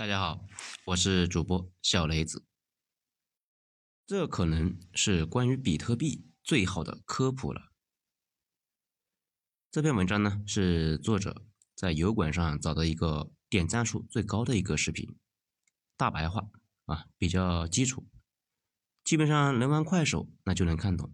大家好，我是主播小雷子。这可能是关于比特币最好的科普了。这篇文章呢是作者在油管上找到一个点赞数最高的一个视频，大白话啊，比较基础，基本上能玩快手那就能看懂。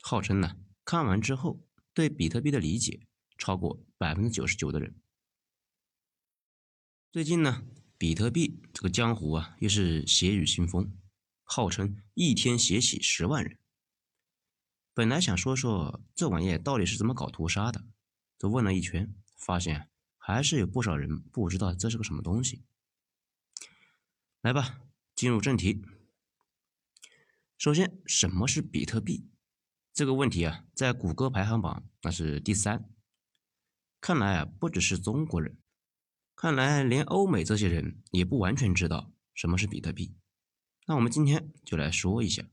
号称呢，看完之后对比特币的理解超过百分之九十九的人。最近呢，比特币这个江湖啊，又是血雨腥风，号称一天血洗十万人。本来想说说这玩意到底是怎么搞屠杀的，这问了一圈，发现还是有不少人不知道这是个什么东西。来吧，进入正题。首先，什么是比特币？这个问题啊，在谷歌排行榜那是第三。看来啊，不只是中国人，看来连欧美这些人也不完全知道什么是比特币。那我们今天就来说一下。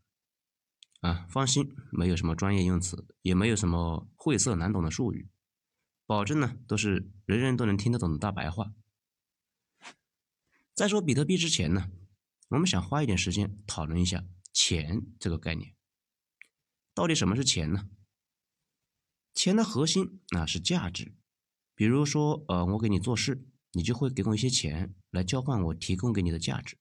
啊，放心，没有什么专业用词，也没有什么晦涩难懂的术语，保证呢都是人人都能听得懂的大白话。在说比特币之前呢，我们想花一点时间讨论一下钱这个概念。到底什么是钱呢？钱的核心啊是价值。比如说，呃，我给你做事，你就会给我一些钱来交换我提供给你的价值。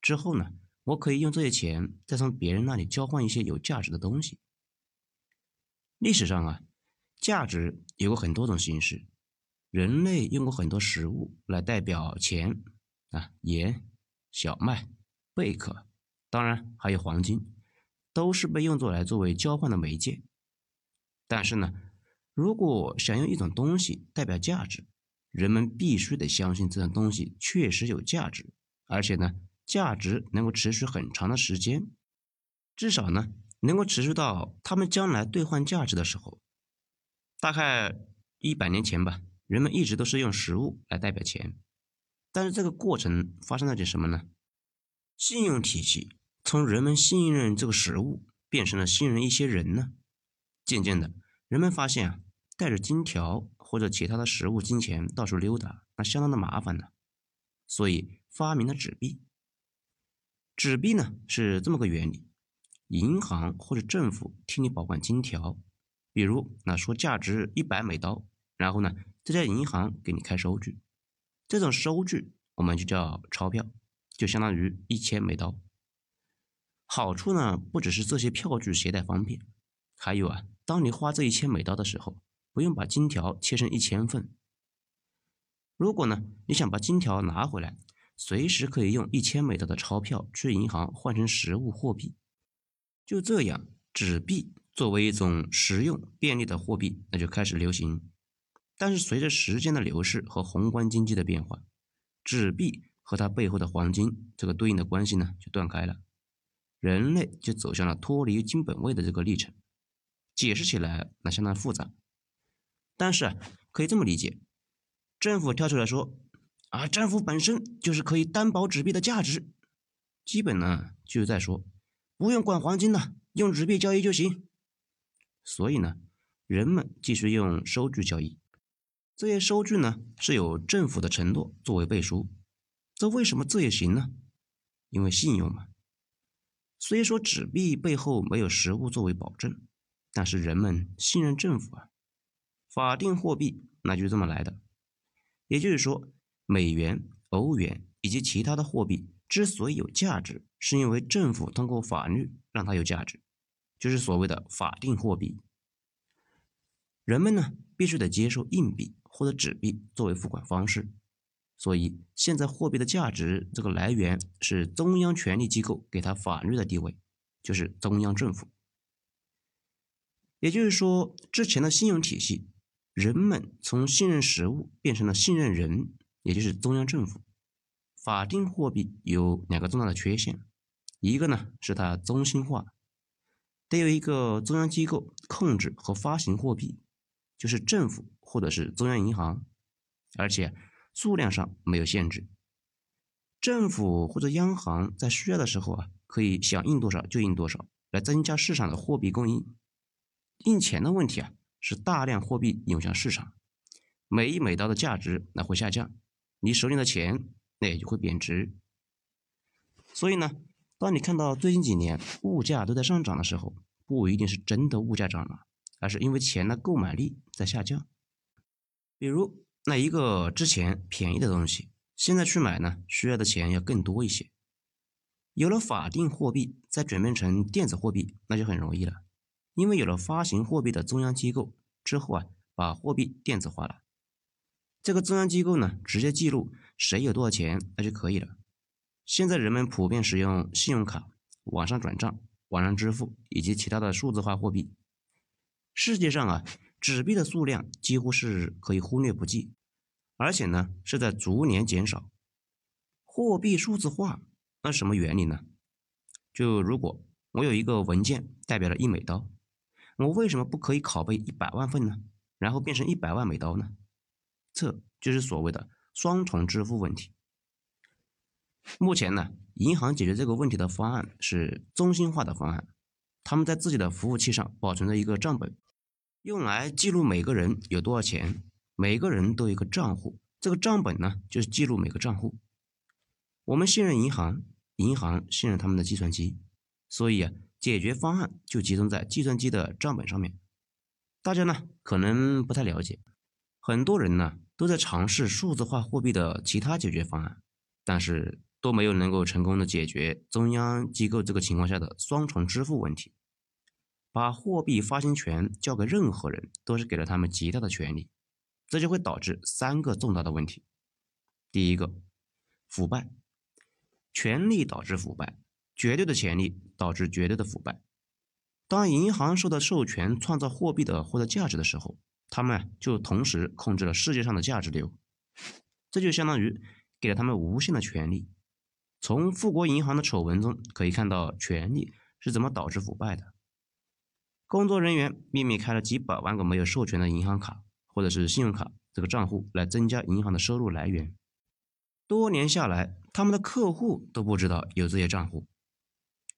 之后呢，我可以用这些钱再从别人那里交换一些有价值的东西。历史上啊，价值有过很多种形式。人类用过很多食物来代表钱啊，盐、小麦、贝壳，当然还有黄金。都是被用作来作为交换的媒介，但是呢，如果想用一种东西代表价值，人们必须得相信这种东西确实有价值，而且呢，价值能够持续很长的时间，至少呢，能够持续到他们将来兑换价值的时候。大概一百年前吧，人们一直都是用食物来代表钱，但是这个过程发生了点什么呢？信用体系。从人们信任这个食物，变成了信任一些人呢。渐渐的，人们发现啊，带着金条或者其他的食物、金钱到处溜达，那相当的麻烦呢。所以发明了纸币。纸币呢是这么个原理：银行或者政府替你保管金条，比如那说价值一百美刀，然后呢这家银行给你开收据，这种收据我们就叫钞票，就相当于一千美刀。好处呢，不只是这些票据携带方便，还有啊，当你花这一千美刀的时候，不用把金条切成一千份。如果呢，你想把金条拿回来，随时可以用一千美刀的钞票去银行换成实物货币。就这样，纸币作为一种实用便利的货币，那就开始流行。但是随着时间的流逝和宏观经济的变化，纸币和它背后的黄金这个对应的关系呢，就断开了。人类就走向了脱离金本位的这个历程，解释起来那相当复杂，但是，可以这么理解：政府跳出来说，啊，政府本身就是可以担保纸币的价值，基本呢就是在说，不用管黄金了，用纸币交易就行。所以呢，人们继续用收据交易，这些收据呢是有政府的承诺作为背书，这为什么这也行呢？因为信用嘛。虽说纸币背后没有实物作为保证，但是人们信任政府啊。法定货币那就这么来的。也就是说，美元、欧元以及其他的货币之所以有价值，是因为政府通过法律让它有价值，就是所谓的法定货币。人们呢必须得接受硬币或者纸币作为付款方式。所以，现在货币的价值这个来源是中央权力机构给它法律的地位，就是中央政府。也就是说，之前的信用体系，人们从信任实物变成了信任人，也就是中央政府。法定货币有两个重大的缺陷，一个呢是它中心化，得有一个中央机构控制和发行货币，就是政府或者是中央银行，而且。数量上没有限制，政府或者央行在需要的时候啊，可以想印多少就印多少，来增加市场的货币供应。印钱的问题啊，是大量货币涌向市场，每一美刀的价值那会下降，你手里的钱那也就会贬值。所以呢，当你看到最近几年物价都在上涨的时候，不一定是真的物价涨了，而是因为钱的购买力在下降。比如，那一个之前便宜的东西，现在去买呢，需要的钱要更多一些。有了法定货币，再转变成电子货币，那就很容易了，因为有了发行货币的中央机构之后啊，把货币电子化了。这个中央机构呢，直接记录谁有多少钱，那就可以了。现在人们普遍使用信用卡、网上转账、网上支付以及其他的数字化货币。世界上啊，纸币的数量几乎是可以忽略不计，而且呢是在逐年减少。货币数字化，那什么原理呢？就如果我有一个文件代表了一美刀，我为什么不可以拷贝一百万份呢？然后变成一百万美刀呢？这就是所谓的双重支付问题。目前呢，银行解决这个问题的方案是中心化的方案，他们在自己的服务器上保存着一个账本，用来记录每个人有多少钱，每个人都有一个账户，这个账本呢就是记录每个账户。我们信任银行，银行信任他们的计算机，所以啊，解决方案就集中在计算机的账本上面。大家呢可能不太了解，很多人呢。都在尝试数字化货币的其他解决方案，但是都没有能够成功的解决中央机构这个情况下的双重支付问题。把货币发行权交给任何人，都是给了他们极大的权利，这就会导致三个重大的问题。第一个，腐败，权力导致腐败，绝对的权利导致绝对的腐败。当银行受到授权创造货币的获得价值的时候。他们就同时控制了世界上的价值流，这就相当于给了他们无限的权利。从富国银行的丑闻中可以看到，权力是怎么导致腐败的。工作人员秘密开了几百万个没有授权的银行卡或者是信用卡这个账户，来增加银行的收入来源。多年下来，他们的客户都不知道有这些账户。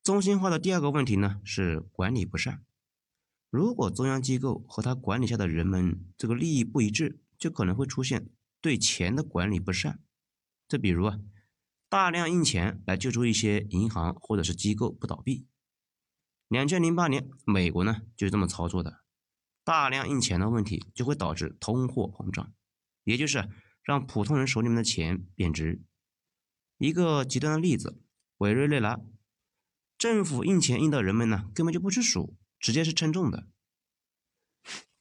中心化的第二个问题呢，是管理不善。如果中央机构和他管理下的人们这个利益不一致，就可能会出现对钱的管理不善。这比如啊，大量印钱来救助一些银行或者是机构不倒闭。两千零八年，美国呢就是这么操作的。大量印钱的问题就会导致通货膨胀，也就是让普通人手里面的钱贬值。一个极端的例子，委瑞内瑞拉政府印钱印到人们呢根本就不去数。直接是称重的，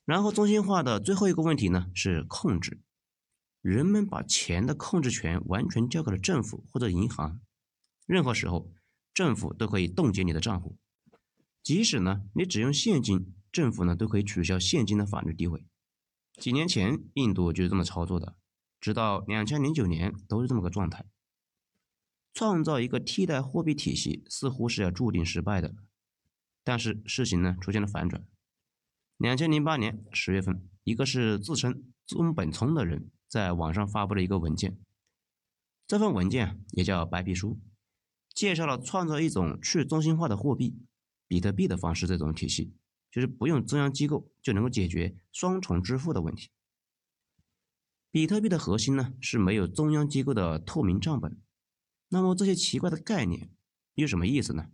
然后中心化的最后一个问题呢是控制，人们把钱的控制权完全交给了政府或者银行，任何时候政府都可以冻结你的账户，即使呢你只用现金，政府呢都可以取消现金的法律地位。几年前印度就是这么操作的，直到两千零九年都是这么个状态。创造一个替代货币体系似乎是要注定失败的。但是事情呢出现了反转。两千零八年十月份，一个是自称中本聪的人在网上发布了一个文件，这份文件也叫白皮书，介绍了创造一种去中心化的货币——比特币的方式。这种体系就是不用中央机构就能够解决双重支付的问题。比特币的核心呢是没有中央机构的透明账本。那么这些奇怪的概念有什么意思呢？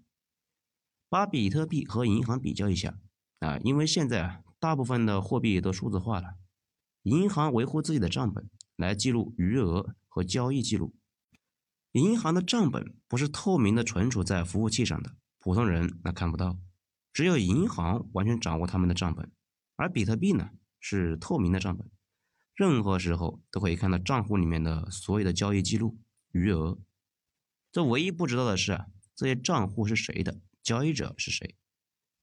把比特币和银行比较一下啊，因为现在啊，大部分的货币都数字化了，银行维护自己的账本来记录余额和交易记录。银行的账本不是透明的存储在服务器上的，普通人那看不到，只有银行完全掌握他们的账本。而比特币呢，是透明的账本，任何时候都可以看到账户里面的所有的交易记录、余额。这唯一不知道的是，这些账户是谁的？交易者是谁？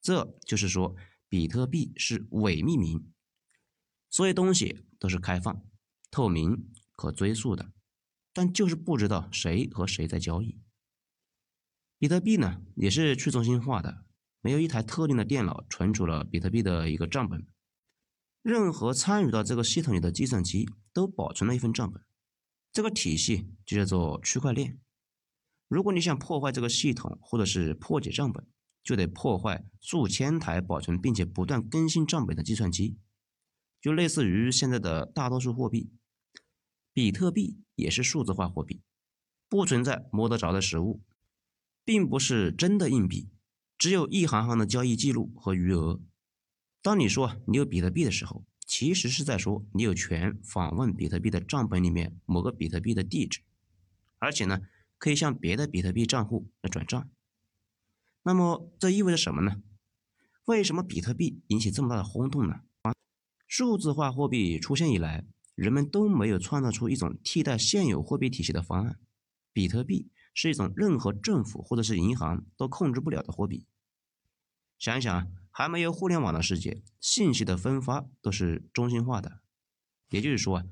这就是说，比特币是伪匿名，所有东西都是开放、透明、可追溯的，但就是不知道谁和谁在交易。比特币呢，也是去中心化的，没有一台特定的电脑存储了比特币的一个账本，任何参与到这个系统里的计算机都保存了一份账本，这个体系就叫做区块链。如果你想破坏这个系统，或者是破解账本，就得破坏数千台保存并且不断更新账本的计算机，就类似于现在的大多数货币，比特币也是数字化货币，不存在摸得着的实物，并不是真的硬币，只有一行行的交易记录和余额。当你说你有比特币的时候，其实是在说你有权访问比特币的账本里面某个比特币的地址，而且呢，可以向别的比特币账户来转账。那么这意味着什么呢？为什么比特币引起这么大的轰动呢？啊数字化货币出现以来，人们都没有创造出一种替代现有货币体系的方案。比特币是一种任何政府或者是银行都控制不了的货币。想一想，还没有互联网的世界，信息的分发都是中心化的。也就是说，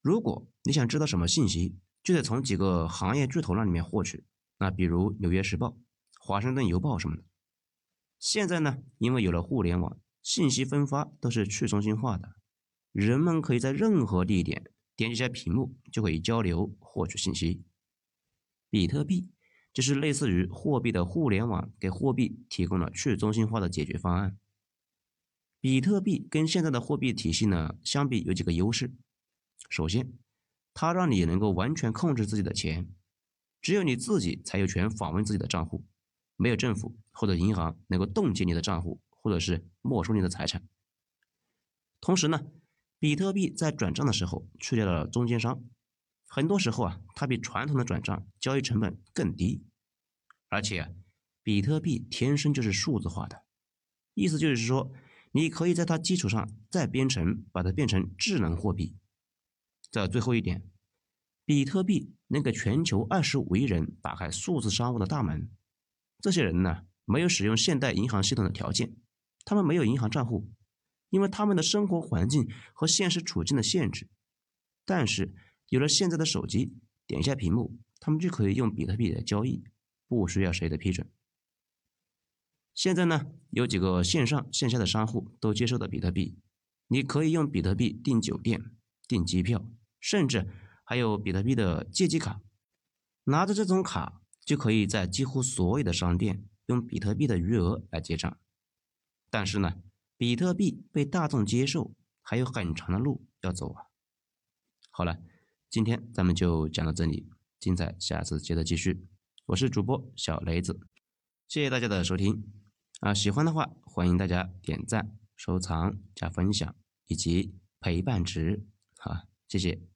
如果你想知道什么信息，就得从几个行业巨头那里面获取。那比如《纽约时报》《华盛顿邮报》什么的。现在呢，因为有了互联网，信息分发都是去中心化的，人们可以在任何地点点几下屏幕就可以交流获取信息。比特币就是类似于货币的互联网，给货币提供了去中心化的解决方案。比特币跟现在的货币体系呢相比，有几个优势。首先，它让你能够完全控制自己的钱，只有你自己才有权访问自己的账户，没有政府或者银行能够冻结你的账户，或者是没收你的财产。同时呢，比特币在转账的时候去掉了中间商。很多时候啊，它比传统的转账交易成本更低，而且比特币天生就是数字化的，意思就是说，你可以在它基础上再编程，把它变成智能货币。这最后一点，比特币能给全球二十五亿人打开数字商务的大门。这些人呢，没有使用现代银行系统的条件，他们没有银行账户，因为他们的生活环境和现实处境的限制，但是。有了现在的手机，点一下屏幕，他们就可以用比特币来交易，不需要谁的批准。现在呢，有几个线上线下的商户都接受了比特币，你可以用比特币订酒店、订机票，甚至还有比特币的借记卡。拿着这种卡，就可以在几乎所有的商店用比特币的余额来结账。但是呢，比特币被大众接受还有很长的路要走啊。好了。今天咱们就讲到这里，精彩下次接着继续。我是主播小雷子，谢谢大家的收听啊！喜欢的话，欢迎大家点赞、收藏、加分享以及陪伴值，好，谢谢。